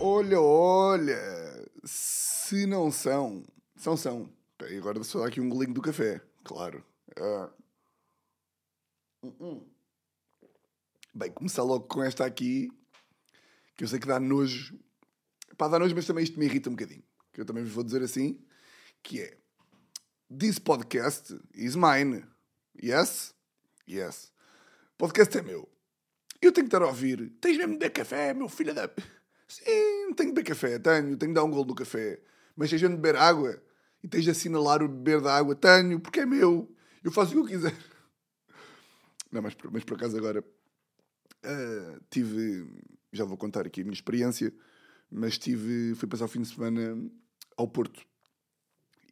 Olha, olha. Se não são. São, são. Agora só dar aqui um golinho do café. Claro. Ah. Hum, hum. Bem, começar logo com esta aqui. Que eu sei que dá nojo. Pá, dá nojo, mas também isto me irrita um bocadinho. Que eu também vos vou dizer assim. Que é. This podcast is mine. Yes? Yes. Podcast é meu. Eu tenho que estar a ouvir. Tens mesmo de beber café, meu filho da. Sim, tenho de beber café, tenho. Tenho de dar um golo no café. Mas tens de beber água e tens de assinalar o beber da água. Tenho, porque é meu. Eu faço o que eu quiser. Não, mas, mas por acaso agora ah, tive. Já vou contar aqui a minha experiência. Mas tive. Fui passar o fim de semana ao Porto.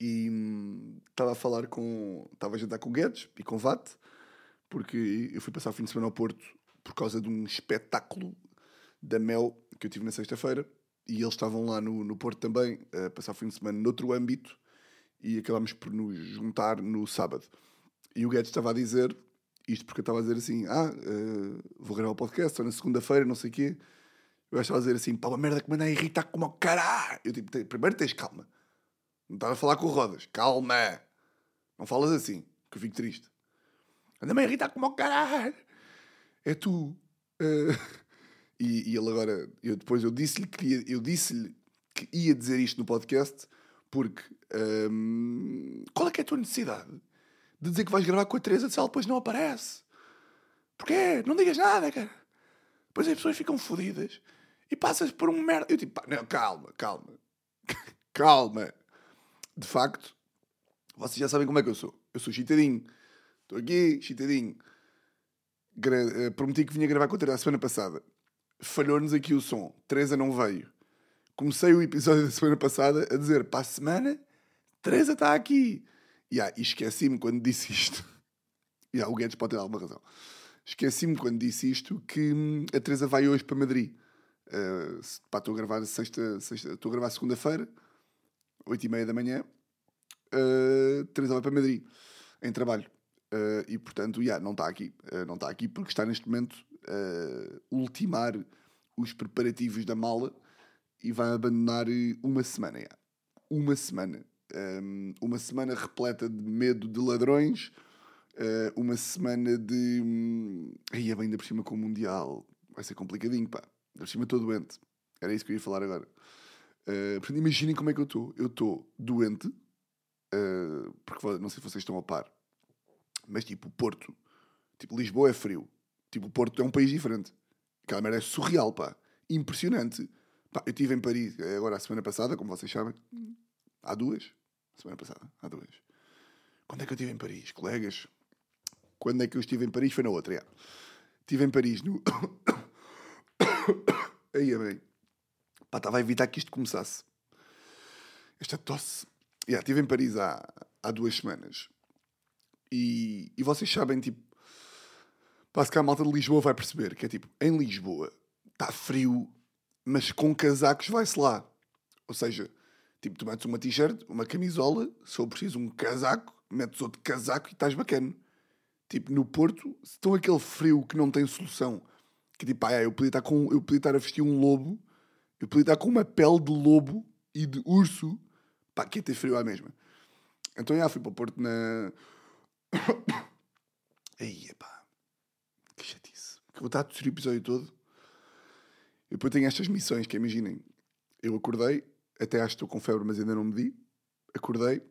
E hum, estava a falar com. Estava a jantar com o Guedes e com o VAT. Porque eu fui passar o fim de semana ao Porto por causa de um espetáculo da Mel que eu tive na sexta-feira e eles estavam lá no, no Porto também a passar o fim de semana noutro âmbito e acabámos por nos juntar no sábado. E o Guedes estava a dizer, isto porque eu estava a dizer assim, ah, eh, vou gravar o podcast só na segunda-feira, não sei o quê. Eu estava a dizer assim, pá, uma merda que me anda a irritar como ao caralho. Eu tipo, "Te- primeiro tens calma. Não estava a falar com o Rodas. Calma. Não falas assim, que eu fico triste. Anda-me a irritar como ao caralho. É tu. Eh, e, e ele agora, eu depois eu disse-lhe que eu disse-lhe que ia dizer isto no podcast porque ehm, qual é que é a tua necessidade de dizer que vais gravar com a Teresa se ela depois não aparece? Porquê? Não digas nada, cara. Depois as pessoas ficam fodidas e passas por um merda. Eu tipo, pá, não, calma, calma. calma. De facto, vocês já sabem como é que eu sou. Eu sou chitadinho. Estou aqui, chitadinho. Eh, prometi que vinha gravar com a Teresa a semana passada. Falhou-nos aqui o som. Teresa não veio. Comecei o episódio da semana passada a dizer para a semana, Teresa está aqui. Yeah, e esqueci-me quando disse isto. Yeah, o Guedes pode ter alguma razão. Esqueci-me quando disse isto que hum, a Teresa vai hoje para Madrid. Uh, pá, estou a gravar sexta, sexta, estou a gravar segunda-feira, oito e meia da manhã. Uh, Teresa vai para Madrid em trabalho. Uh, e portanto, yeah, não está aqui. Uh, não está aqui porque está neste momento a ultimar os preparativos da mala e vai abandonar eh, uma semana. yeah. Uma semana. Um, uma semana repleta de medo de ladrões, uh, uma semana de. Aí é bem ainda por cima com o Mundial. Vai ser complicadinho, pá. Ainda por cima estou doente. Era isso que eu ia falar agora. Uh, portanto, imaginem como é que eu estou. Eu estou doente, uh, porque não sei se vocês estão a par, mas tipo, Porto, tipo, Lisboa é frio. Tipo, Porto é um país diferente. Aquela merda é surreal, pá. Impressionante. Pá, eu estive em Paris eh, agora a semana passada, como vocês sabem. Há duas. Semana passada, há duas. Quando é que eu estive em Paris, colegas? Quando é que eu estive em Paris? Foi na outra, já. Estive em Paris no. Aí é bem. Pá, estava a evitar que isto começasse. Esta tosse. Já, estive em Paris há, há duas semanas. E, e vocês sabem, tipo. Se cá a malta de Lisboa vai perceber que é tipo, em Lisboa está frio, mas com casacos vai-se lá. Ou seja, tipo, tu metes uma t-shirt, uma camisola, se for preciso um casaco, metes outro casaco e estás bacana. Tipo, no Porto, se estão aquele frio que não tem solução, que tipo, ah, eu podia estar com, eu podia estar a vestir um lobo, eu podia estar com uma pele de lobo e de urso, pá, que ia ter frio à mesma. Então, já fui para o Porto na. Aí, pá, que chatice. Que vou estar a tossir o episódio todo. E depois tenho estas missões que, imaginem, eu acordei, até acho que estou com febre, mas ainda não medi. Acordei.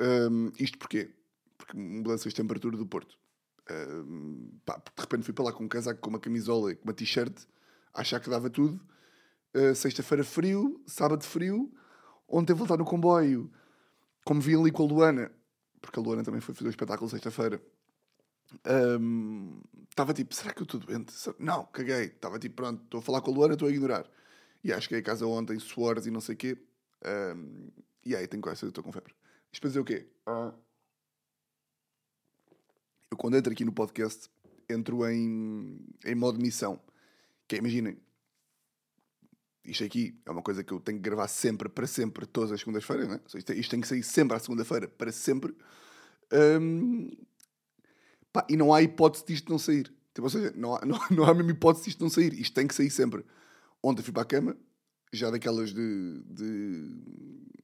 Hum, isto porquê? Porque mudanças de temperatura do Porto. Hum, pá, de repente fui para lá com um casaco, com uma camisola com uma t-shirt, achar que dava tudo. Uh, Sexta-feira frio, sábado frio. Ontem voltar no comboio, como vi ali com a Luana, porque a Luana também foi fazer o espetáculo sexta-feira. Estava tipo, será que eu estou doente? Não, caguei. Estava tipo, pronto, estou a falar com a Luana, estou a ignorar. E acho que cheguei a casa ontem, suores e não sei o quê. Ahm, e aí, tenho quase, estou com febre. Isto para dizer o quê? Eu quando entro aqui no podcast, entro em, em modo missão. Que é, imaginem, isto aqui é uma coisa que eu tenho que gravar sempre, para sempre, todas as segundas-feiras, né? Isto, isto tem que sair sempre à segunda-feira, para sempre. Ahm, pá, e não há hipótese disto não sair. Tipo, ou seja, não há, não, não há a mesma hipótese de isto não sair. Isto tem que sair sempre. Ontem fui para a cama, já daquelas de, de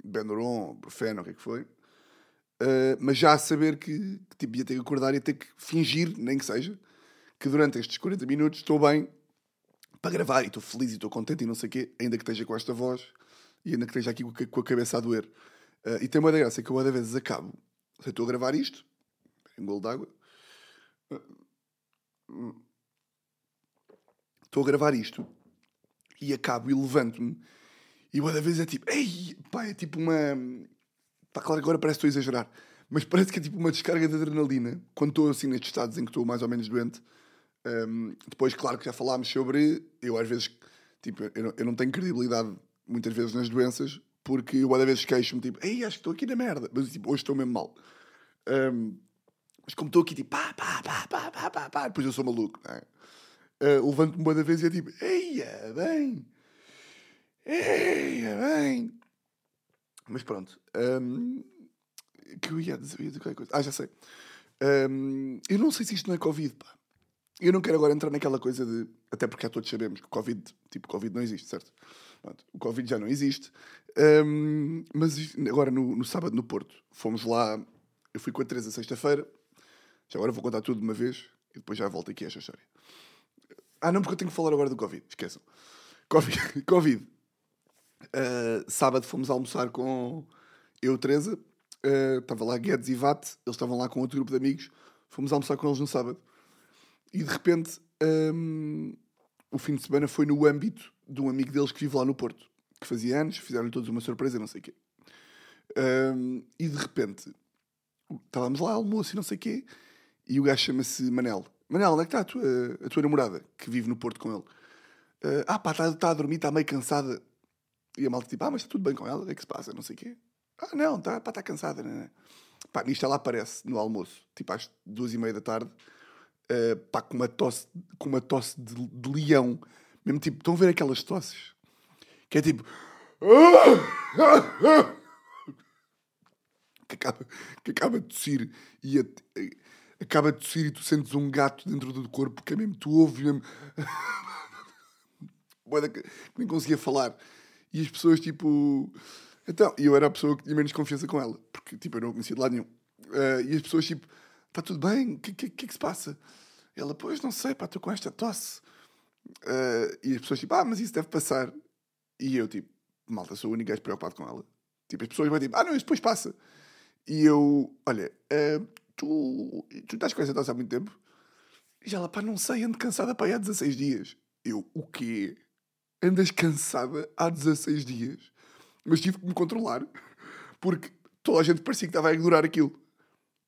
Benuron, Brufeno, o que é que foi. Uh, mas já a saber que, que tipo, ia ter que acordar e ter que fingir, nem que seja, que durante estes 40 minutos estou bem para gravar e estou feliz e estou contente e não sei o quê, ainda que esteja com esta voz e ainda que esteja aqui com a cabeça a doer. Uh, e tem uma da graça que eu, às vezes, acabo. Se estou a gravar isto, um golo d'água, estou a gravar isto e acabo e levanto-me e uma vez é tipo, ei, pá, é tipo uma. Pá, claro que agora parece que estou a exagerar, mas parece que é tipo uma descarga de adrenalina quando estou assim nestes estados em que estou mais ou menos doente. Um, depois, claro que já falámos sobre. Eu às vezes, tipo, eu não, eu não tenho credibilidade muitas vezes nas doenças porque eu às vezes queixo-me tipo, ei, acho que estou aqui na merda, mas tipo, hoje estou mesmo mal. Um, mas como estou aqui, tipo, pá, pá, pá, pá, pá, pá, pá, depois eu sou maluco, não é? Uh, Levanto-me uma vez e é tipo, eia, bem, eia, bem. Mas pronto, um, que eu ia dizer, eu ia dizer qualquer coisa. Ah, já sei. Um, eu não sei se isto não é Covid, pá. Eu não quero agora entrar naquela coisa de. Até porque já todos sabemos que Covid, tipo, Covid não existe, certo? Pronto, o Covid já não existe. Um, mas agora no, no sábado no Porto, fomos lá. Eu fui com a Teresa sexta-feira já agora vou contar tudo de uma vez e depois já volto aqui a esta história. Ah, não, porque eu tenho que falar agora do Covid. Esqueçam. Covid. COVID. Uh, sábado fomos almoçar com eu, Teresa. Uh, estava lá Guedes e Vate. Eles estavam lá com outro grupo de amigos. Fomos almoçar com eles no sábado. E de repente, um, o fim de semana foi no âmbito de um amigo deles que vive lá no Porto. Que fazia anos. Fizeram-lhe todos uma surpresa, não sei o quê. Um, e de repente, estávamos lá, almoço e não sei o quê. E o gajo chama-se Manel. Manel, onde é que está a tua, a tua namorada, que vive no Porto com ele? Uh, ah, pá, está tá a dormir, está meio cansada. E a malta tipo, ah, mas está tudo bem com ela, o que é que se passa? Não sei o quê. Ah, não, está tá cansada, né? Pá, nisto ela aparece no almoço, tipo às duas e meia da tarde, uh, pá, com uma tosse, com uma tosse de, de leão. Mesmo tipo, estão a ver aquelas tosses? Que é tipo... Que acaba, que acaba de tossir e... A, acaba de tossir e tu sentes um gato dentro do corpo que é mesmo, tu ouves mesmo. que nem conseguia falar. E as pessoas, tipo. Então, eu era a pessoa que tinha menos confiança com ela, porque, tipo, eu não conhecia de lado nenhum. Uh, e as pessoas, tipo, está tudo bem? O que, que, que é que se passa? Ela, pois, não sei, pá, estou com esta tosse. Uh, e as pessoas, tipo, ah, mas isso deve passar. E eu, tipo, malta, sou o único gajo preocupado com ela. Tipo, as pessoas vão, tipo, ah, não, isso depois passa. E eu, olha, uh, tu, tu estás com essa tosse há muito tempo? E ela, pá, não sei, ando cansada para aí há 16 dias. Eu, o quê? Andas cansada há 16 dias? Mas tive que me controlar, porque toda a gente parecia que estava a ignorar aquilo.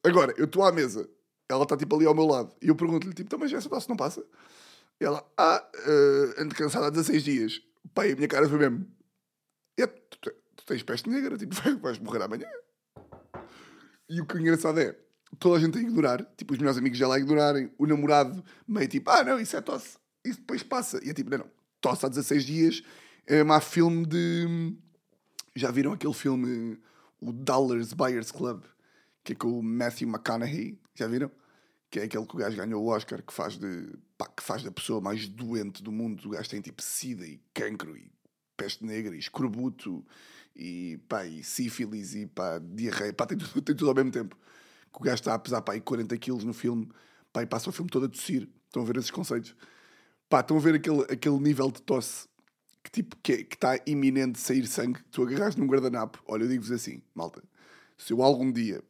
Agora, eu estou à mesa, ela está tipo ali ao meu lado, e eu pergunto-lhe, tipo, então, mas essa tosse não passa? E ela, ah, uh, ando cansada há 16 dias. Pai, a minha cara foi mesmo, é, tu, tu, tens peste negra, tipo, vais morrer amanhã. E o que é engraçado é, toda a gente a ignorar, tipo, os meus amigos já lá ignorarem, o namorado meio tipo, ah, não, isso é tosse, isso depois passa. E é tipo, não, não, tosse há 16 dias, é um filme de. Já viram aquele filme, o Dollars Buyers Club, que é com o Matthew McConaughey? Já viram? Que é aquele que o gajo ganhou o Oscar, que faz, de, pá, que faz da pessoa mais doente do mundo. O gajo tem tipo sida e cancro e peste negra e escorbuto e, pá, e sífilis e pá, diarreia. Pá, tem tudo, tem tudo ao mesmo tempo que o gajo está a pesar pá, aí 40 quilos no filme, pá, e passa o filme todo a tossir. Estão a ver esses conceitos? Pá, estão a ver aquele, aquele nível de tosse que tipo que é, está iminente de sair sangue. Tu agarras num guardanapo. Olha, eu digo-vos assim, malta, se eu algum dia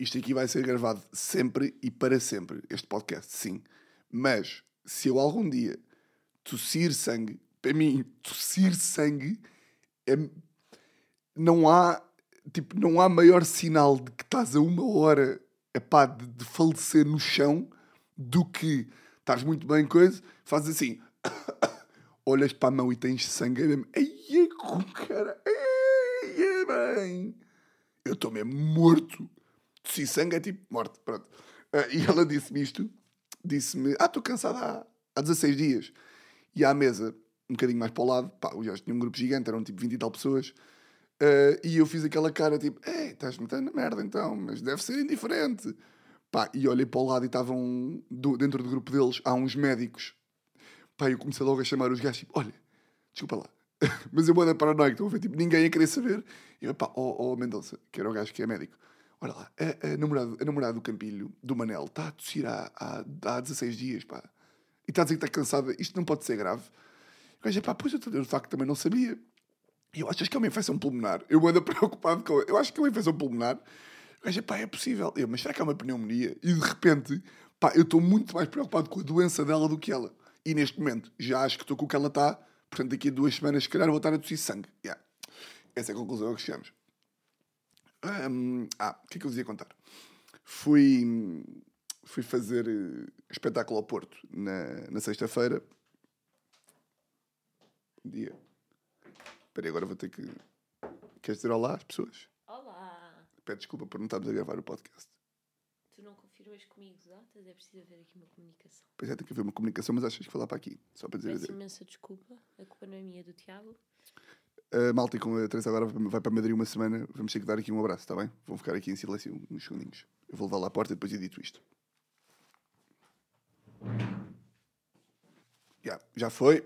isto aqui vai ser gravado sempre e para sempre, este podcast, sim. Mas se eu algum dia tossir sangue, para mim, tossir sangue é... não há tipo, não há maior sinal de que estás a uma hora epá, de, de falecer no chão do que estás muito bem, coisa, fazes assim, olhas para a mão e tens sangue, mesmo, ai, com cara, ai, bem, eu estou mesmo morto. Se sangue é tipo morte, pronto. Uh, e ela disse-me isto, disse-me, ah, estou cansada há, há 16 dias. E à mesa, um bocadinho mais para o lado, pá, já tinha um grupo gigante, eram tipo 20 e tal pessoas, Uh, e eu fiz aquela cara tipo, ei, estás metendo merda então, mas deve ser indiferente. Pá, e olhei para o lado e estavam, do- dentro do grupo deles, há uns médicos. Pá, eu comecei logo a chamar os gajos, tipo, olha, desculpa lá. Mas eu vou dar paranoico, estão a ver, tipo, ninguém ia querer saber. E eu, pá, ó oh, Mendonça, que era o gajo que é médico. Olha lá, a, a, namorada, a namorada do Campilho, do Manel, está a tossir há, há, há 16 dias, pá. E está a dizer que está cansada, isto não pode ser grave. O gajo, pá, pois eu, de facto também não sabia. E eu achas que é uma infecção pulmonar? Eu ando preocupado com. Eu acho que é uma infecção pulmonar. O gajo, pá, é possível. Eu, mas será que é uma pneumonia? E de repente, pá, eu estou muito mais preocupado com a doença dela do que ela. E neste momento, já acho que estou com o que ela está. Portanto, daqui a duas semanas, se calhar, vou estar a tossir sangue. Yeah. Essa é a conclusão a que chegamos. Hum, ah, o que é que eu vos ia contar? Fui, fui fazer eh, espetáculo ao Porto na, na sexta-feira. Bom dia. Espera aí, agora vou ter que. Queres dizer olá às pessoas? Olá! Peço desculpa por não estarmos a gravar o podcast. Tu não confirmas comigo as datas? É preciso haver aqui uma comunicação. Pois é, tem que haver uma comunicação, mas achas que falar para aqui. Só para dizer. Peço imensa desculpa. A culpa não é minha, é do Tiago. A malta com a Teresa agora vai para Madrid uma semana. Vamos ter que dar aqui um abraço, está bem? Vão ficar aqui em silêncio uns segundinhos. Eu vou levar lá à porta e depois edito isto. Já, já foi.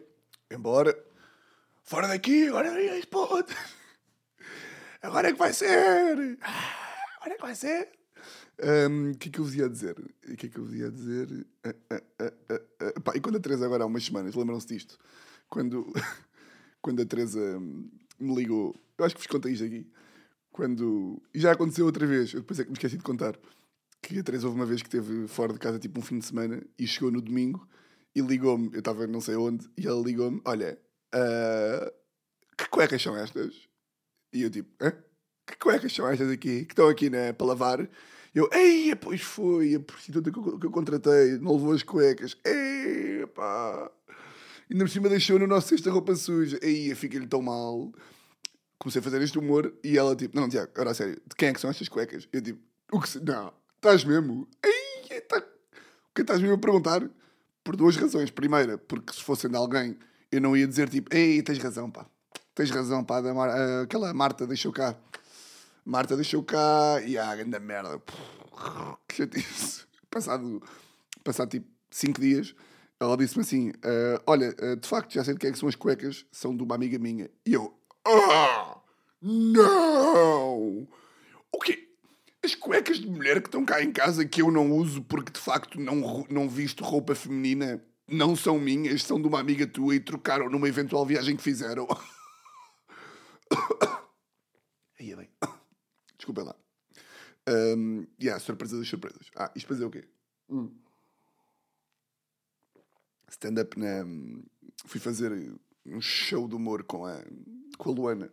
Embora. Fora daqui, agora este ponto. Agora é que vai ser. Agora é que vai ser. O que é que eu vos ia dizer? O que é que eu vos ia dizer? Ah, ah. Pá, e quando a Teresa agora há umas semanas, lembram-se disto? Quando, quando a Teresa me ligou, eu acho que vos contei isto aqui. Quando. E já aconteceu outra vez, eu depois é que me esqueci de contar. Que a Teresa houve uma vez que esteve fora de casa tipo um fim de semana e chegou no domingo e ligou-me, eu estava não sei onde, e ela ligou-me: Olha, ah, que cuecas são estas? E eu tipo, hã? Que cuecas são estas aqui? Que estão aqui né, para lavar? Eu, ei, pois foi, a prostituta que eu, que eu contratei, não levou as cuecas. Ei, pá. Ainda por cima deixou no nosso cesto a roupa suja. Ei, fica-lhe tão mal. Comecei a fazer este humor e ela tipo, não, Tiago, agora a sério, de quem é que são estas cuecas? Eu tipo, o que se... Não, estás mesmo? Ei, tá... o que estás mesmo a perguntar? Por duas razões. Primeira, porque se fossem de alguém, eu não ia dizer tipo, ei, tens razão, pá. Tens razão, pá. Mar... ah, Aquela Marta deixou cá. Marta deixou cá e a grande merda. Que chatice. Passado, passado tipo 5 dias, ela disse-me assim: ah, Olha, ah, de facto, já sei de quem é que são as cuecas, são de uma amiga minha. E eu, ah, não! O quê? As cuecas de mulher que estão cá em casa que eu não uso porque de facto não, não visto roupa feminina não são minhas, são de uma amiga tua e trocaram numa eventual viagem que fizeram. Aí é bem. Desculpem lá. Um, yeah, surpresa das surpresas. Ah, isto para dizer o quê? Hum. Stand-up na. Fui fazer um show de humor com a, com a Luana.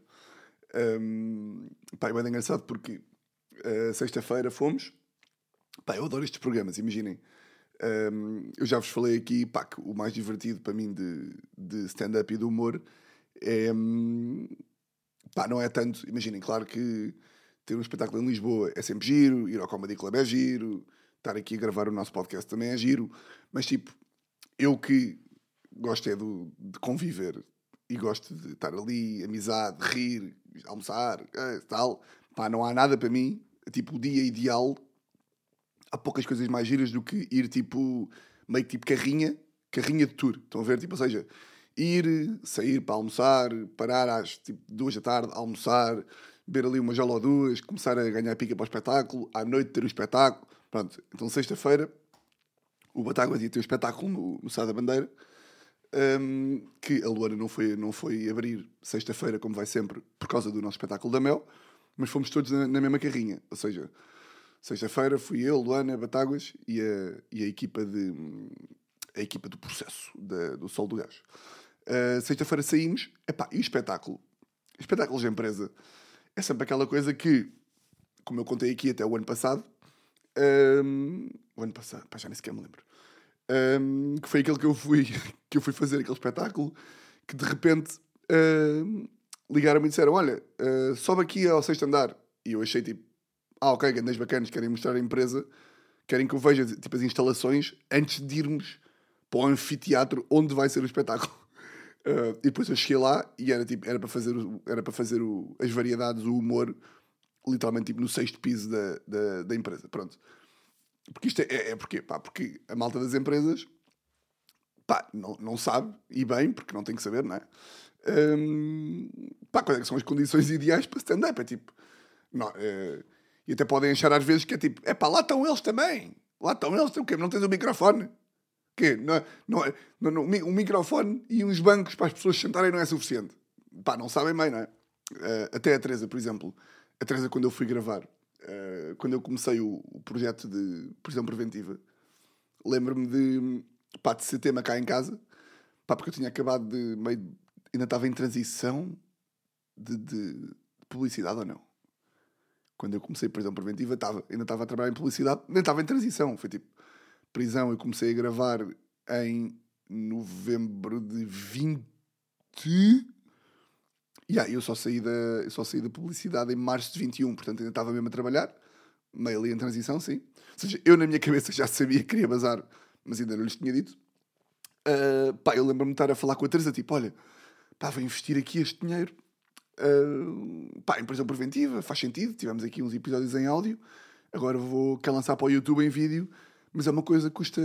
Um, pá, é bem engraçado porque uh, sexta-feira fomos. Pá, eu adoro estes programas, imaginem. Um, eu já vos falei aqui, pá, que o mais divertido para mim de, de stand-up e de humor é. hum, pá, não é tanto. Imaginem, claro que ter um espetáculo em Lisboa é sempre giro, ir ao Comedy Club é giro, estar aqui a gravar o nosso podcast também é giro, mas tipo, eu que gosto é do, de conviver e gosto de estar ali, amizade, rir, almoçar, eh, tal, pá, não há nada para mim, tipo, o dia ideal há poucas coisas mais giras do que ir tipo, meio tipo carrinha, carrinha de tour. Estão a ver? Tipo, ou seja, ir, sair para almoçar, parar às tipo, duas da tarde, almoçar, beber ali uma jola ou duas, começar a ganhar pica para o espetáculo, à noite ter o espetáculo. Pronto, então sexta-feira o Batáguas ia ter o espetáculo no, no Sá da Bandeira. hum, que a Luana não foi, não foi abrir sexta-feira, como vai sempre, por causa do nosso espetáculo da Mel, mas fomos todos na, na mesma carrinha. Ou seja, Sexta-feira fui eu, Luana, Batáguas e a, e a equipa de a equipa do processo da- do Sol do Gás. Uh, Sexta-feira saímos, epá, e o espetáculo? Espetáculos de empresa é sempre aquela coisa que, como eu contei aqui até o ano passado, um, o ano passado, pá, já nem sequer me lembro, um, que foi aquele que eu fui que eu fui fazer aquele espetáculo que de repente um, ligaram-me e disseram: Olha, uh, sobe aqui ao sexto andar. E eu achei tipo, ah, ok, grandes bacanas, querem mostrar a empresa, querem que eu veja tipo, as instalações antes de irmos para o anfiteatro onde vai ser o espetáculo. Uh, e depois eu cheguei lá e era, tipo, era para fazer, o- era para fazer o- as variedades, o humor, literalmente tipo, no sexto piso da, da, da empresa. Pronto. Porque isto é, é, é porque, pá, porque a malta das empresas pá, não, não sabe, e bem, porque não tem que saber, não é? Hum, pá, quais é são as condições ideais para stand-up? É tipo, não, é, e até podem achar às vezes que é tipo, é pá, lá estão eles também, lá estão eles, o quê? Não tens o microfone? Quê? Não, é- não, é- não, não, um microfone e uns bancos para as pessoas sentarem não é suficiente. Pá, não sabem bem, não é? Eh, até a Teresa, por exemplo, a Teresa, quando eu fui gravar, eh, quando eu comecei o, o projeto de prisão preventiva, lembro-me de, pá, de ser tema cá em casa, pá, porque eu tinha acabado de meio. ainda estava em transição de, de publicidade ou não. Quando eu comecei prisão preventiva, estava, ainda estava a trabalhar em publicidade, nem estava em transição. Foi tipo, prisão, eu comecei a gravar em novembro de 20. Aí eu só saí da, eu só saí da publicidade em março de 21, portanto ainda estava mesmo a trabalhar, meio ali em transição, sim. Ou seja, eu na minha cabeça já sabia que queria bazar, mas ainda não lhes tinha dito. Uh, pá, eu lembro-me de estar a falar com a Teresa, tipo, olha, pá, vou investir aqui este dinheiro, uh, pá, em prisão preventiva, faz sentido, tivemos aqui uns episódios em áudio, agora vou quer lançar para o YouTube em vídeo, mas é uma coisa que custa,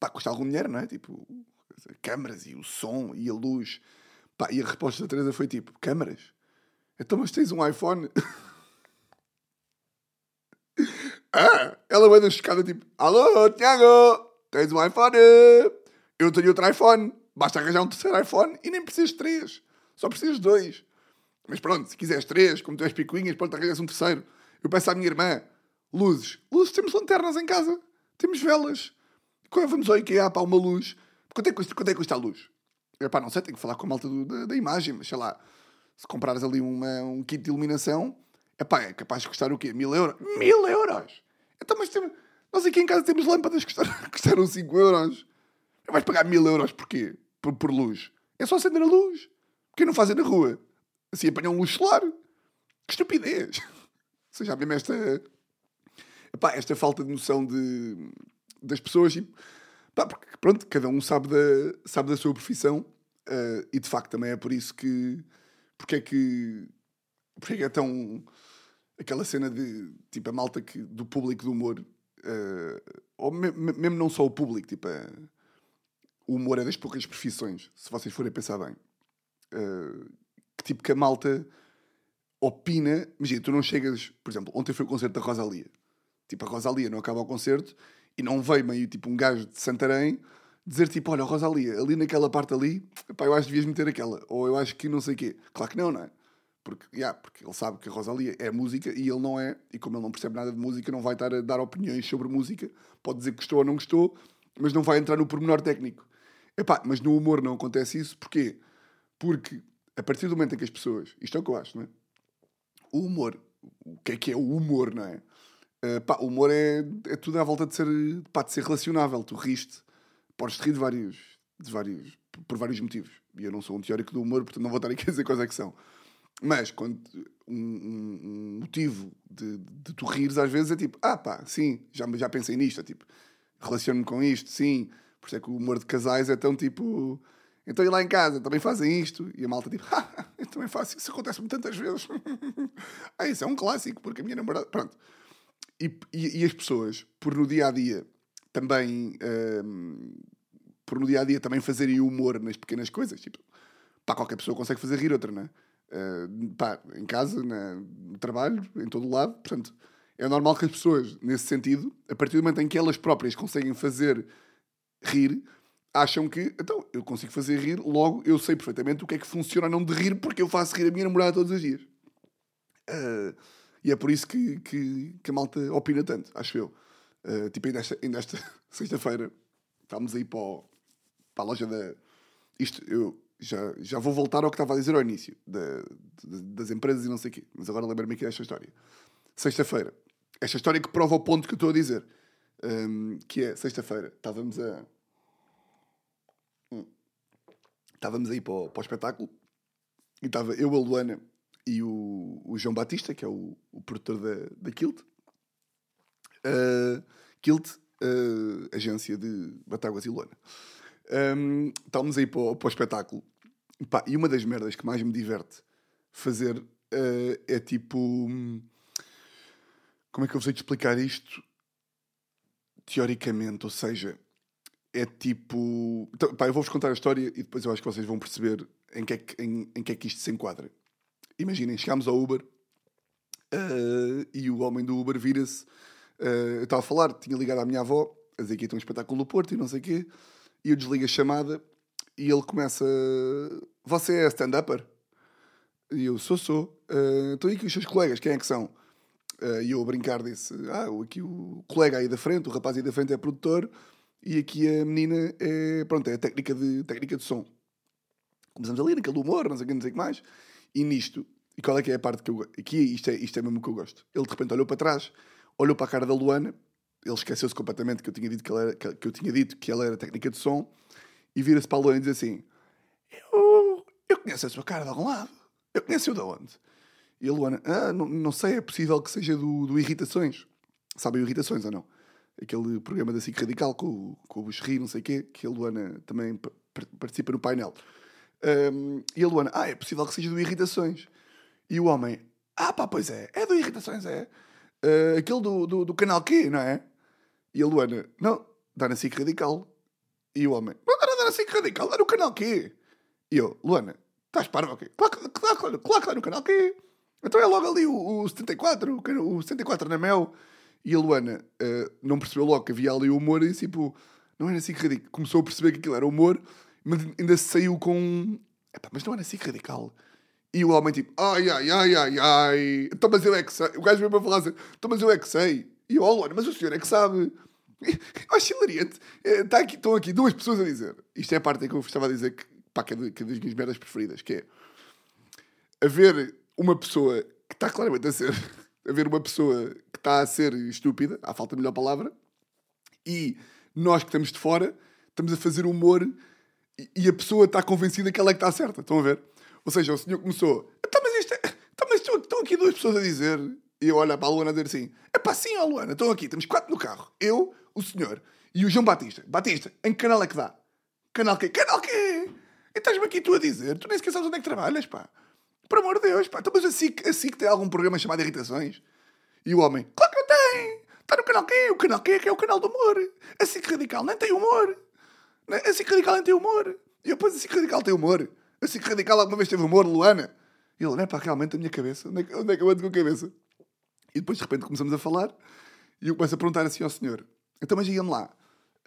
pá, custa algum dinheiro, não é? Tipo, câmaras e o som e a luz. Pá, e a resposta da Teresa foi tipo, câmaras? Então, mas tens um iPhone? ah, ela vai da escada tipo, alô, Tiago, tens um iPhone? Eu tenho outro iPhone. Basta arranjar um terceiro iPhone e nem precisas de três. Só precisas de dois. Mas pronto, se quiseres três, como tu és picuinhas, pronto, arranjas um terceiro. Eu peço à minha irmã, luzes. Luzes, temos lanternas em casa. Temos velas. Quando vamos ao IKEA para uma luz, quanto é que custa, quanto é que custa a luz? Epá, não sei, tenho que falar com a malta do- da, da imagem, mas sei lá, se comprares ali uma, um kit de iluminação, epá, é capaz de custar o quê? Mil euros? Mil euros! Então, mas nós aqui em casa temos lâmpadas que custaram, custaram 5 euros. Vais pagar mil euros porquê? Por, por luz. É só acender a luz. Porquê não fazem na rua? Assim apanham luz solar. Que estupidez! Ou seja, mesmo esta, epá, esta falta de noção de, das pessoas. E, pá, porque, pronto, cada um sabe da, sabe da sua profissão. eh, e de facto também é por isso que. Porque é que. Porque é que é tão. Aquela cena de. Tipo, a malta que, do público do humor. eh, ou me- me- mesmo não só o público, tipo. eh, o humor é das poucas profissões, se vocês forem pensar bem. que tipo que a malta opina. Imagina, tu não chegas. Por exemplo, ontem foi o concerto da Rosalia. Tipo, a Rosalia não acaba o concerto e não veio meio tipo um gajo de Santarém dizer tipo: Olha, Rosalia, ali naquela parte ali, pá, eu acho que devias meter aquela. Ou eu acho que não sei o quê. Claro que não, não é? Porque, yeah, porque ele sabe que a Rosalia é música e ele não é. E como ele não percebe nada de música, não vai estar a dar opiniões sobre música. Pode dizer que gostou ou não gostou, mas não vai entrar no pormenor técnico. Epá, mas no humor não acontece isso. Porquê? Porque a partir do momento em que as pessoas. Isto é o que eu acho, não é? O humor. O que é que é o humor, não é? Uh, pá, o humor é, é tudo à volta de ser, pá, de ser relacionável. Tu riste, podes rir de vários, de vários, por vários motivos. E eu não sou um teórico do humor, portanto não vou estar aqui a dizer quais é que são. Mas quando um, um- um motivo de, de tu rires às vezes é tipo, ah pá, sim, já, já pensei nisto. É tipo, relaciono-me com isto, sim. Por isso é que o humor de casais é tão tipo. Então e lá em casa também fazem isto? E a malta tipo, ah, eu também faço isso, acontece-me tantas vezes. ah, isso é um clássico, porque a minha namorada. Pronto. E, e, e as pessoas, por no dia a dia também. hum, por no dia a dia também fazerem humor nas pequenas coisas. Tipo, pá, qualquer pessoa consegue fazer rir outra, não é? Uh, pá, em casa, na- no trabalho, em todo o lado. Portanto, é normal que as pessoas, nesse sentido, a partir do momento em que elas próprias conseguem fazer rir, acham que, então, eu consigo fazer rir, logo eu sei perfeitamente o que é que funciona não de rir, porque eu faço rir a minha namorada todos os dias. Uh, e é por isso que, que, que a malta opina tanto, acho eu. Uh, tipo, ainda esta, ainda esta sexta-feira, estávamos aí para, o- para a loja da. Isto, eu já, já vou voltar ao que estava a dizer ao início, da- das empresas e não sei o quê, mas agora lembro-me aqui desta história. Sexta-feira, esta história que prova o ponto que eu estou a dizer, um, que é sexta-feira, estávamos a. Hum. Estávamos aí para o, para o espetáculo e estava eu, a Luana e o, o João Batista, que é o produtor da, da Kilt. Uh, Kilt, uh, agência de Batáguas e Luana. Um, estávamos aí para o, para o espetáculo. Pá, e uma das merdas que mais me diverte fazer uh, é tipo. hum, Como é que eu vos hei explicar isto? teoricamente, ou seja, é tipo. Então, pá, eu vou-vos contar a história e depois eu acho que vocês vão perceber em que é que, em, em que, é que isto se enquadra. Imaginem, chegámos ao Uber uh, e o homem do Uber vira-se. Uh, eu estava a falar, tinha ligado à minha avó, a dizer que ia ter um espetáculo no Porto e não sei o quê, e eu desligo a chamada e ele começa. Você é stand-upper? E eu sou, sou. Uh, estou aí com os seus colegas, quem é que são? Uh, e eu a brincar disse: Ah, aqui o colega aí da frente, o rapaz aí da frente é produtor e aqui a menina é, pronto, é técnica de, técnica de som. Começamos ali naquele humor, não sei não sei o que mais. E nisto, e qual é que é a parte que eu Aqui isto é, isto é mesmo que eu gosto. Ele de repente olhou para trás, olhou para a cara da Luana, ele esqueceu-se completamente que eu tinha dito que, ela era, que eu tinha dito que ela era técnica de som e vira-se para a Luana e diz assim: eu, eu conheço a sua cara de algum lado. Eu conheço-o de onde? E a Luana, ah, não, não sei, é possível que seja do, do Irritações. Sabem Irritações ou não? Aquele programa da SIC Radical com, com o Buxerri, não sei o quê, que a Luana também participa no painel. Um, e a Luana, ah, é possível que seja do Irritações. E o homem, ah pá, pois é, é do Irritações, é. Uh, aquele do, do, do, canal Q, não é? E a Luana, não, dá na SIC Radical. E o homem, não dá na SIC Radical, dá no canal Q. E eu, Luana, estás parvo ok? Claro, claro, que dá no canal Q. Então é logo ali o, o 74, o, o 74 na Mel. E a Luana uh, não percebeu logo que havia ali o humor e tipo, não era assim que radical. Começou a perceber que aquilo era humor, mas ainda saiu com. Mas não era assim radical. E o homem tipo, ai, ai, ai, ai, ai. Então, mas eu é que sei. O gajo veio-me a falar assim, então, mas eu é que sei. E eu, oh, mas o senhor é que sabe. Eu acho hilariante. Está aqui, estão aqui duas pessoas a dizer. Isto é a parte que eu estava a dizer que, pá, é, que é das minhas merdas preferidas, que é haver uma pessoa que está claramente a ser. haver uma pessoa que está a ser estúpida, à falta de melhor palavra, e nós que estamos de fora estamos a fazer humor e, e a pessoa está convencida que ela é que está certa. Estão a ver? Ou seja, o senhor começou. Então, mas isto é. Então, mas estão aqui duas pessoas a dizer. E eu olho para a Luana a dizer assim: é pá, sim, ó Luana, estão aqui, temos quatro no carro. Eu, o senhor e o João Batista. Batista, em que canal é que dá? Canal quê? Canal quê? E estás-me aqui tu a dizer? Tu nem sequer sabes onde é que trabalhas, pá. Por amor de Deus, pá. Então, mas assim, assim que tem algum programa chamado Irritações? E o homem, claro que não tem. Está no canal quê? O canal quê? Que é o canal do humor. Assim que radical nem tem humor. Assim que radical nem tem humor. E eu, pois, assim que radical tem humor. Assim que radical alguma vez teve humor, Luana? E ele, é pá, realmente a minha cabeça. Onde é, que, onde é que eu ando com a cabeça? E depois de repente começamos a falar e eu começo a perguntar assim ao senhor: então, mas diga-me lá,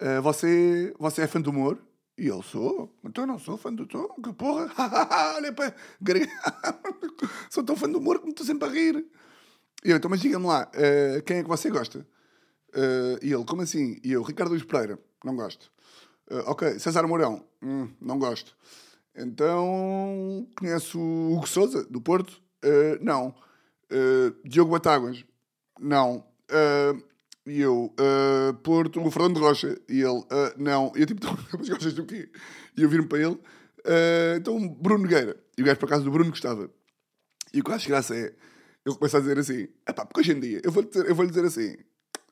uh, você, você é fã do humor? E ele, sou. Então eu não sou fã do tom. Que porra. Olha para... sou tão fã do humor que me estou sempre a rir. E eu, então, mas diga-me lá, uh, quem é que você gosta? Uh, e ele, como assim? E eu, Ricardo Luís Pereira, não gosto. Ok, César Mourão, hum, não gosto. Então, conheço o Hugo Souza, do Porto? não. Diogo Batáguas? Não. E eu, uh, Porto, o Fernando Rocha. E ele, uh, não. E eu tipo, mas gostas do quê? E eu viro-me para ele, uh, então Bruno Nogueira. E o gajo, por acaso, do Bruno gostava. E o que eu acho graça é, ele começa a dizer assim, é pá, porque hoje em dia, eu vou-lhe dizer, eu vou dizer assim,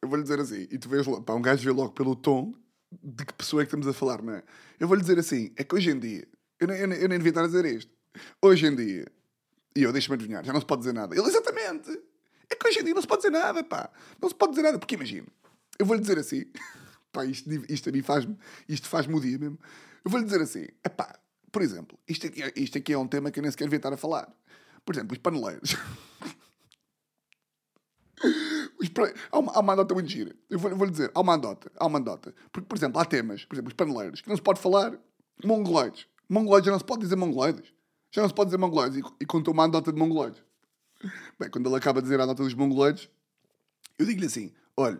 eu vou-lhe dizer assim, e tu vês logo, pá, um gajo vê logo pelo tom de que pessoa é que estamos a falar, não é? Eu vou-lhe dizer assim, é que hoje em dia, eu eu, eu nem devia estar a dizer isto, hoje em dia, e eu deixo-me adivinhar, já não se pode dizer nada. Ele, exatamente, é que hoje em dia não se pode dizer nada, pá. Não se pode dizer nada, porque imagina, eu vou-lhe dizer assim, pá, isto, isto a mim faz-me, isto faz-me o dia mesmo. Eu vou-lhe dizer assim, é pá, por exemplo, isto aqui, isto aqui é um tema que eu nem sequer devia estar a falar. Por exemplo, os paneleiros. há, uma, há uma andota muito gira. Eu vou-lhe vou dizer, há uma andota, há uma andota. Porque, por exemplo, há temas, por exemplo, os paneleiros, que não se pode falar mongoloides. Mongoloides já não se pode dizer mongoloides. Já não se pode dizer mongoloides. E, e contou uma andota de mongoloides. Bem, quando ele acaba de dizer a nota dos mongoleiros, eu digo-lhe assim: olha,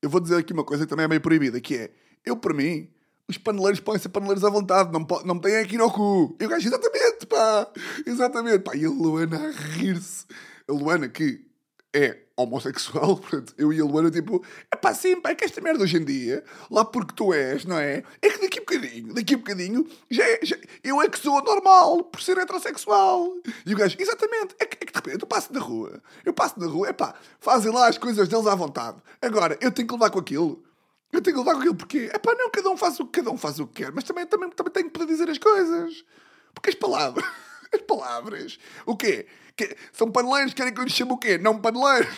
eu vou dizer aqui uma coisa que também é meio proibida, que é, eu para mim, os paneleiros podem ser paneleiros à vontade, não, não me têm aqui no cu. E o gajo, exatamente, pá, exatamente, pá. E a Luana a rir-se. A Luana que é homossexual, portanto, eu e a Luana, tipo, é pá, sim, pá, é que esta merda hoje em dia, lá porque tu és, não é? É que daqui a bocadinho, daqui a bocadinho, já, é, já eu é que sou normal por ser heterossexual. E o gajo, exatamente, é que, é que de repente eu passo na rua, eu passo na rua, é pá, fazem lá as coisas deles à vontade. Agora, eu tenho que levar com aquilo. Eu tenho que levar com aquilo porque, é pá, não, cada um faz o, cada um faz o que quer, mas também, também, também tenho que poder dizer as coisas. Porque as palavras, as palavras, o quê? Que, são paneleiros, querem que eu lhes chame o quê? Não paneleiros.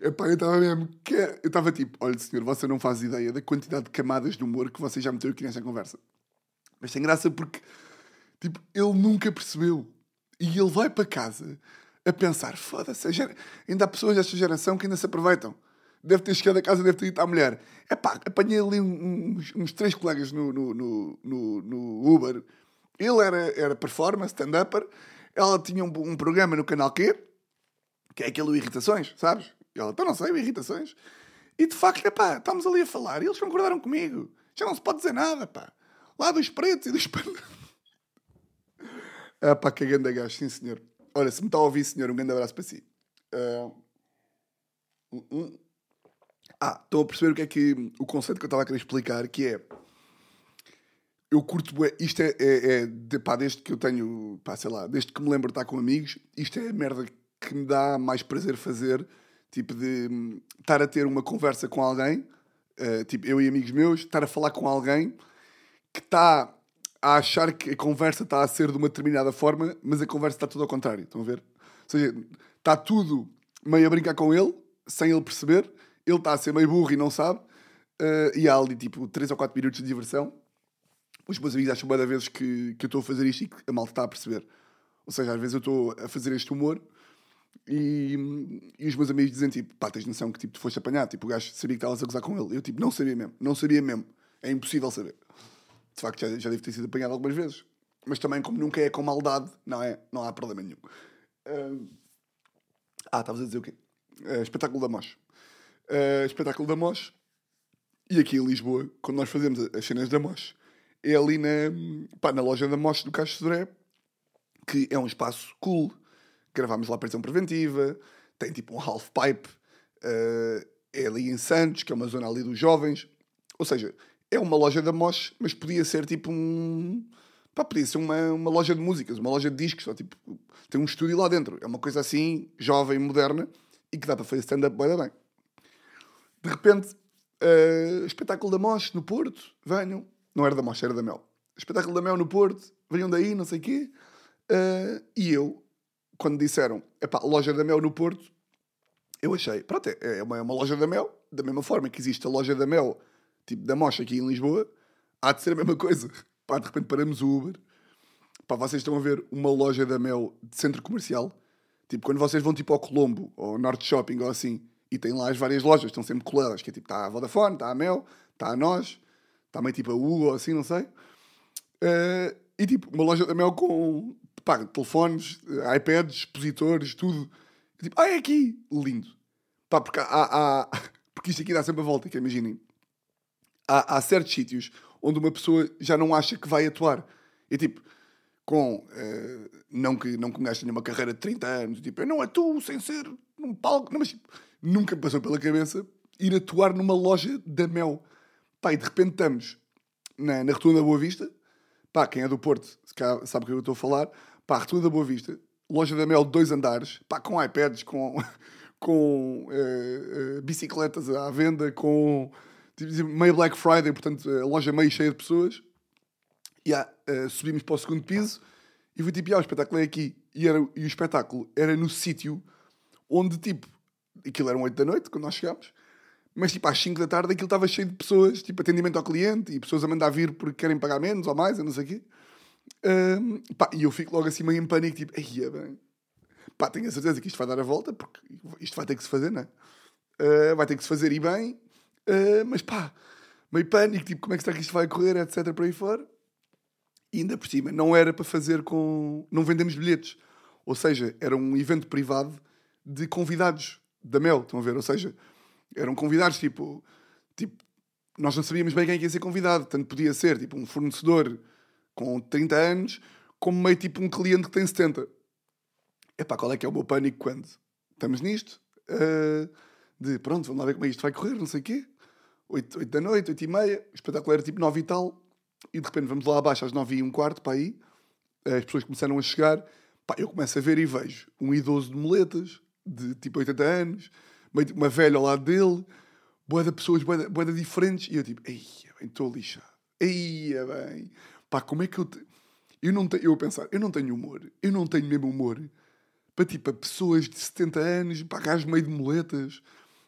Epá, eu estava mesmo. Que... Eu estava tipo: olha, senhor, você não faz ideia da quantidade de camadas de humor que você já meteu aqui nesta conversa. Mas tem graça porque, tipo, ele nunca percebeu. E ele vai para casa a pensar: foda-se, ger... ainda há pessoas desta geração que ainda se aproveitam. Deve ter chegado a casa, deve ter ido à mulher. Epá, apanhei ali uns, uns três colegas no, no, no, no, no Uber. Ele era, era performance, stand-upper. Ela tinha um, um programa no canal Q que é aquele Irritações, sabes? E ela, então não sei, Irritações. E de facto, pá, estamos ali a falar e eles concordaram comigo. Já não se pode dizer nada, pá. Lá dos pretos e dos panos. ah, pá, que grande gajo, sim senhor. Olha, se me está a ouvir, senhor, um grande abraço para si. Uh... Uh -uh. Ah, estão a perceber o que é que o conceito que eu estava a querer explicar, que é eu curto isto é, é, é de, pá, desde que eu tenho, pá, sei lá, desde que me lembro de estar com amigos, isto é a merda que me dá mais prazer fazer, tipo de hum, estar a ter uma conversa com alguém, uh, tipo eu e amigos meus, estar a falar com alguém que está a achar que a conversa está a ser de uma determinada forma, mas a conversa está tudo ao contrário, estão a ver? Ou seja, está tudo meio a brincar com ele, sem ele perceber, ele está a ser meio burro e não sabe, uh, e há ali tipo 3 ou 4 minutos de diversão. Os meus amigos acham bem vezes que, que eu estou a fazer isto e que a malta está a perceber. Ou seja, às vezes eu estou a fazer este humor e, e, os meus amigos dizem tipo, pá, tens noção que tipo, tu foste apanhado, tipo, o gajo sabia que estavas a gozar com ele. Eu tipo, não sabia mesmo, não sabia mesmo. É impossível saber. De facto, já, já devo ter sido apanhado algumas vezes. Mas também, como nunca é com maldade, não é? Não há problema nenhum. Uh... Ah, estavas a dizer o quê? Uh, espetáculo da Mosh. Uh, espetáculo da Mosh. E aqui em Lisboa, quando nós fazemos as cenas da Mosh, é ali na, pá, na loja da Mosh do de Sodré, que é um espaço cool gravámos lá prisão preventiva, tem tipo um half pipe, uh, é ali em Santos, que é uma zona ali dos jovens. Ou seja, é uma loja da Mosh, mas podia ser tipo um. Pá, podia ser uma, uma loja de músicas, uma loja de discos, só, tipo, tem um estúdio lá dentro. É uma coisa assim, jovem, moderna, e que dá para fazer stand-up bem, bem. De repente, uh, espetáculo da Mosh no Porto, venham. Não era da Mosh, era da Mel. Espetáculo da Mel no Porto, venham daí, não sei o quê. Uh, e eu, quando disseram, epá, loja da Mel no Porto, eu achei, pronto, é, é uma, é uma loja da Mel, da mesma forma que existe a loja da Mel, tipo da Mocha aqui em Lisboa, há de ser a mesma coisa. Pá, de repente paramos o Uber, pá, vocês estão a ver uma loja da Mel de centro comercial, tipo, quando vocês vão tipo ao Colombo, ou Norte Shopping, ou assim, e tem lá as várias lojas, estão sempre coladas, que é tipo, está a Vodafone, está a Mel, está a Nós, meio tipo a Hugo, ou assim, não sei. Uh, e tipo, uma loja da Mel com pá, telefones, iPads, expositores, tudo. Tipo, ah, é aqui! Lindo. Pá, porque há, há, porque isto aqui dá sempre a volta, que imaginem. Há, há certos sítios onde uma pessoa já não acha que vai atuar. É tipo, com. Uh, não que não começo nenhuma carreira de 30 anos, tipo, eu não atuo sem ser num palco, não, mas tipo, nunca me passou pela cabeça ir atuar numa loja da Mel. Pá, e de repente estamos na, na Rotunda Boa Vista. Pá, quem é do Porto sabe o que eu estou a falar. Pá, Retunda da Boa Vista, loja da Mel de dois andares, pá, com iPads, com, com uh, uh, bicicletas à venda, com tipo, meio Black Friday, portanto, a loja meio cheia de pessoas. E yeah, uh, subimos para o segundo piso e fui tipo, ah, o espetáculo é aqui. E, era, e o espetáculo era no sítio onde, tipo, aquilo eram 8 da noite, quando nós chegámos, mas tipo às 5 da tarde aquilo estava cheio de pessoas, tipo atendimento ao cliente e pessoas a mandar vir porque querem pagar menos ou mais, eu não sei o quê. Um, pá, e eu fico logo assim meio em pânico, tipo, aí é bem. Pá, tenho a certeza que isto vai dar a volta, porque isto vai ter que se fazer, não é? Uh, vai ter que se fazer e bem, uh, mas pá, meio pânico, tipo, como é que será que isto vai correr, etc, para aí fora. E ainda por cima, não era para fazer com. Não vendemos bilhetes. Ou seja, era um evento privado de convidados da Mel, estão a ver? Ou seja, eram convidados tipo. tipo nós não sabíamos bem quem é ia ser convidado, tanto podia ser tipo um fornecedor com 30 anos, como meio tipo um cliente que tem 70. Epá, qual é que é o meu pânico quando estamos nisto? Uh, de pronto, vamos lá ver como é isto vai correr, não sei o quê. 8, 8 da noite, 8 e meia, o espetáculo era tipo 9 e tal, e de repente vamos lá abaixo às 9 e um quarto para aí, as pessoas começaram a chegar, pá, eu começo a ver e vejo um idoso de moletas, de tipo 80 anos, uma velha ao lado dele, boa de pessoas boa de diferentes, e eu tipo, ei, bem, estou lixado, ei, bem, Pá, como é que eu. Te... Eu não tenho. Eu a pensar, eu não tenho humor. Eu não tenho mesmo humor para tipo, pessoas de 70 anos, pá, gajos meio de moletas,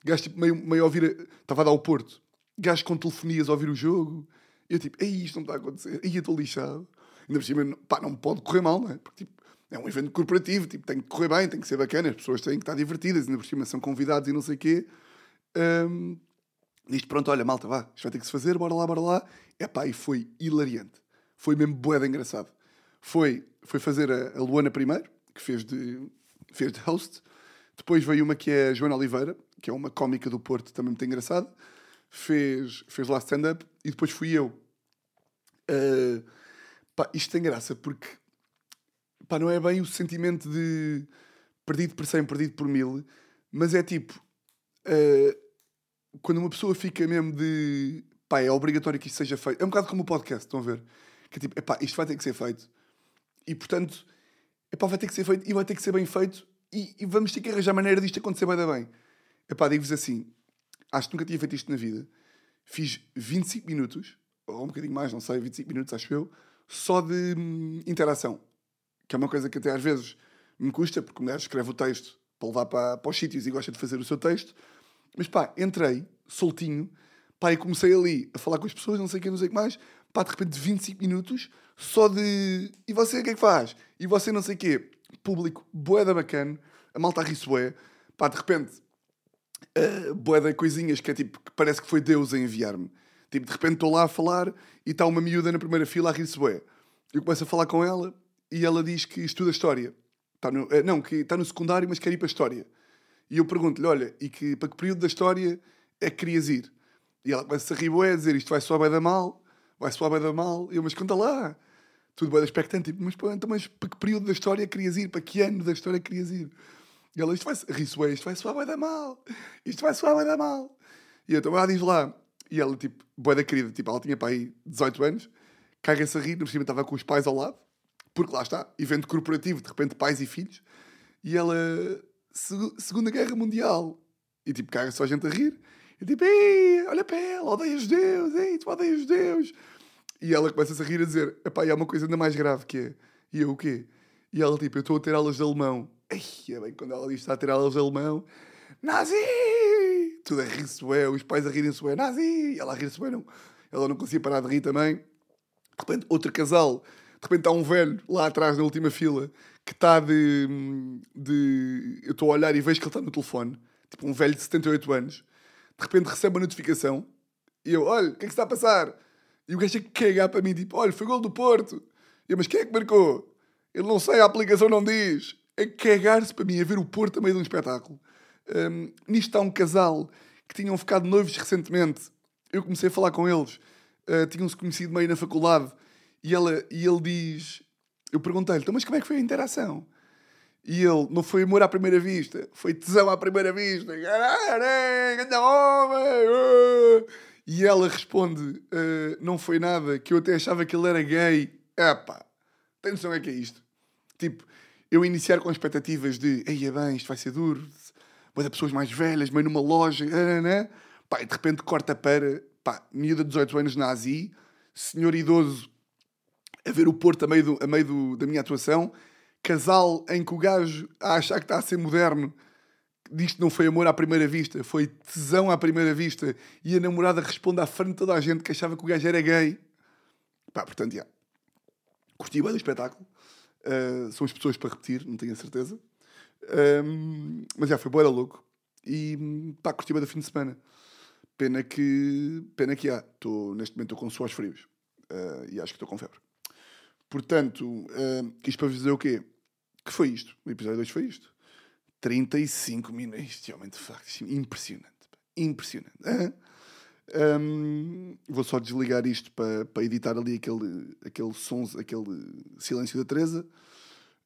gajos tipo, meio, meio a ouvir. Estava a dar ao Porto, gajos com telefonias a ouvir o jogo. Eu tipo, ei, isto não está a acontecer, ei, eu estou lixado. Ainda por cima, pá, não pode correr mal, não é? Porque tipo, é um evento corporativo, tipo, tem que correr bem, tem que ser bacana, as pessoas têm que estar divertidas, ainda por cima são convidados e não sei o quê. Hum, Diz pronto, olha, malta, vá, isto vai ter que se fazer, bora lá, bora lá. Epá, e foi hilariante. Foi mesmo boeda engraçado. Foi, foi fazer a, a Luana primeiro, que fez de, fez de host. Depois veio uma que é a Joana Oliveira, que é uma cómica do Porto, também muito engraçada. Fez, fez lá stand-up. E depois fui eu. Uh, pá, isto tem graça, porque pá, não é bem o sentimento de perdido por 100, perdido por mil, mas é tipo... uh, quando uma pessoa fica mesmo de pá, é obrigatório que isto seja feito. É um bocado como o podcast, estão a ver? Que é tipo, epá, isto vai ter que ser feito. E portanto, epá, vai ter que ser feito e vai ter que ser bem feito e, e vamos ter que arranjar maneira disto acontecer bem bem. Epá, digo-vos assim, acho que nunca tinha feito isto na vida. Fiz 25 minutos, ou um bocadinho mais, não sei, 25 minutos, acho eu, só de hum, interação. Que é uma coisa que até às vezes me custa, porque o mulher escreve o texto para levar para, para os sítios e gosta de fazer o seu texto. Mas pá, entrei, soltinho, pá, e comecei ali a falar com as pessoas, não sei que, não sei o que mais, pá, de repente 25 minutos, só de. E você o que é que faz? E você não sei o quê. Público, boeda bacana, a malta bué, pá, de repente, uh, boeda coisinhas que é tipo, que parece que foi Deus a enviar-me. Tipo, de repente estou lá a falar e está uma miúda na primeira fila a rir-se. Eu começo a falar com ela e ela diz que estuda História. Está no, eh, não, que está no secundário, mas quer ir para a História. E eu pergunto-lhe, olha, e que, para que período da história é que querias ir? E ela começa a rir bué, a dizer, isto vai soar bem da mal, vai soar bem da mal. E eu, mas conta lá. Tudo bem da expectante, tipo, mas, então, mas para que período da história querias ir? Para que ano da história querias ir? E ela, isto vai, ri-se isto vai soar bem da mal. Isto vai soar bem da mal. E eu, então, ah, diz lá. E ela, tipo, bué da querida, tipo, ela tinha para aí 18 anos, caga-se a rir, no cima estava com os pais ao lado, porque lá está, evento corporativo, de repente pais e filhos, e ela, "Segu- Segunda Guerra Mundial, e tipo, caga só a gente a rir, e tipo, ei, olha para ela, odeia judeus, ei, tu odeias judeus. E ela começa-se a rir a dizer, epá, e há uma coisa ainda mais grave que é, e eu o quê? E ela, tipo, eu estou a ter aulas de alemão. Ei, é bem, quando ela diz está a ter aulas de alemão, Nazi! Tudo a rir-se bué, os pais a rirem-se bué, Nazi! E ela a rir-se bué, não. Ela não conseguia parar de rir também. De repente, outro casal, de repente está um velho lá atrás na última fila que está de. de eu estou a olhar e vejo que ele está no telefone, tipo um velho de 78 anos. De repente recebe uma notificação e eu, olha, o que é que está a passar? E o gajo é que cagar para mim, tipo, olha, foi gol do Porto. E eu, mas quem é que marcou? Ele não sei, a aplicação não diz. É cagar-se para mim a ver o Porto a meio de um espetáculo. Hum, nisto está um casal que tinham ficado noivos recentemente. Eu comecei a falar com eles. Uh, Tinham-se conhecido meio na faculdade. E, ela, e ele diz... Eu perguntei-lhe, então, mas como é que foi a interação? E ele, não foi amor à primeira vista, foi tesão à primeira vista. Ah! E ela responde, "Ah, não foi nada, que eu até achava que ele era gay. Epá, tem noção é que é isto? Tipo, eu iniciar com expectativas de, eia bem, isto vai ser duro, mas de pessoas mais velhas, meio numa loja, ah, né? Pá, e de repente corta para, pá, miúda de 18 anos nazi, senhor idoso a ver o Porto a meio, do- a meio do- da minha atuação, casal em que o gajo a achar que está a ser moderno diz que não foi amor à primeira vista, foi tesão à primeira vista, e a namorada responde à frente de toda a gente que achava que o gajo era gay. Pá, portanto, já. Curti bem do espetáculo. Uh, são as pessoas para repetir, não tenho a certeza. Um, mas já foi boa louco. E pá, curti bem do fim de semana. Pena que, pena que há. Tô, neste momento estou com suores frios. Uh, e acho que estou com febre. Portanto, uh, isto para vos dizer o quê? Que foi isto. O episódio 2 foi isto. 35 minutos. Este homem, de facto, é impressionante. Impressionante. Um, vou só desligar isto para, para editar ali aquele, aquele sons, aquele silêncio da Teresa.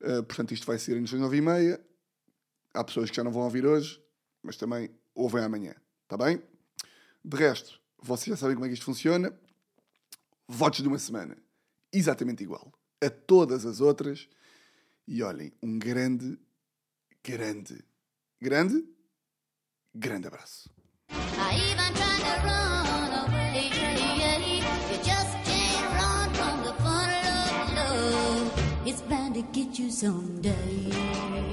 Uh, portanto, isto vai ser às 9 e meia. Há pessoas que já não vão ouvir hoje, mas também ouvem amanhã. Está bem? De resto, vocês já sabem como é que isto funciona. Votos de uma semana. Exatamente igual a todas as outras. E olhem, um grande, grande, grande, grande abraço. It's bound to get you someday.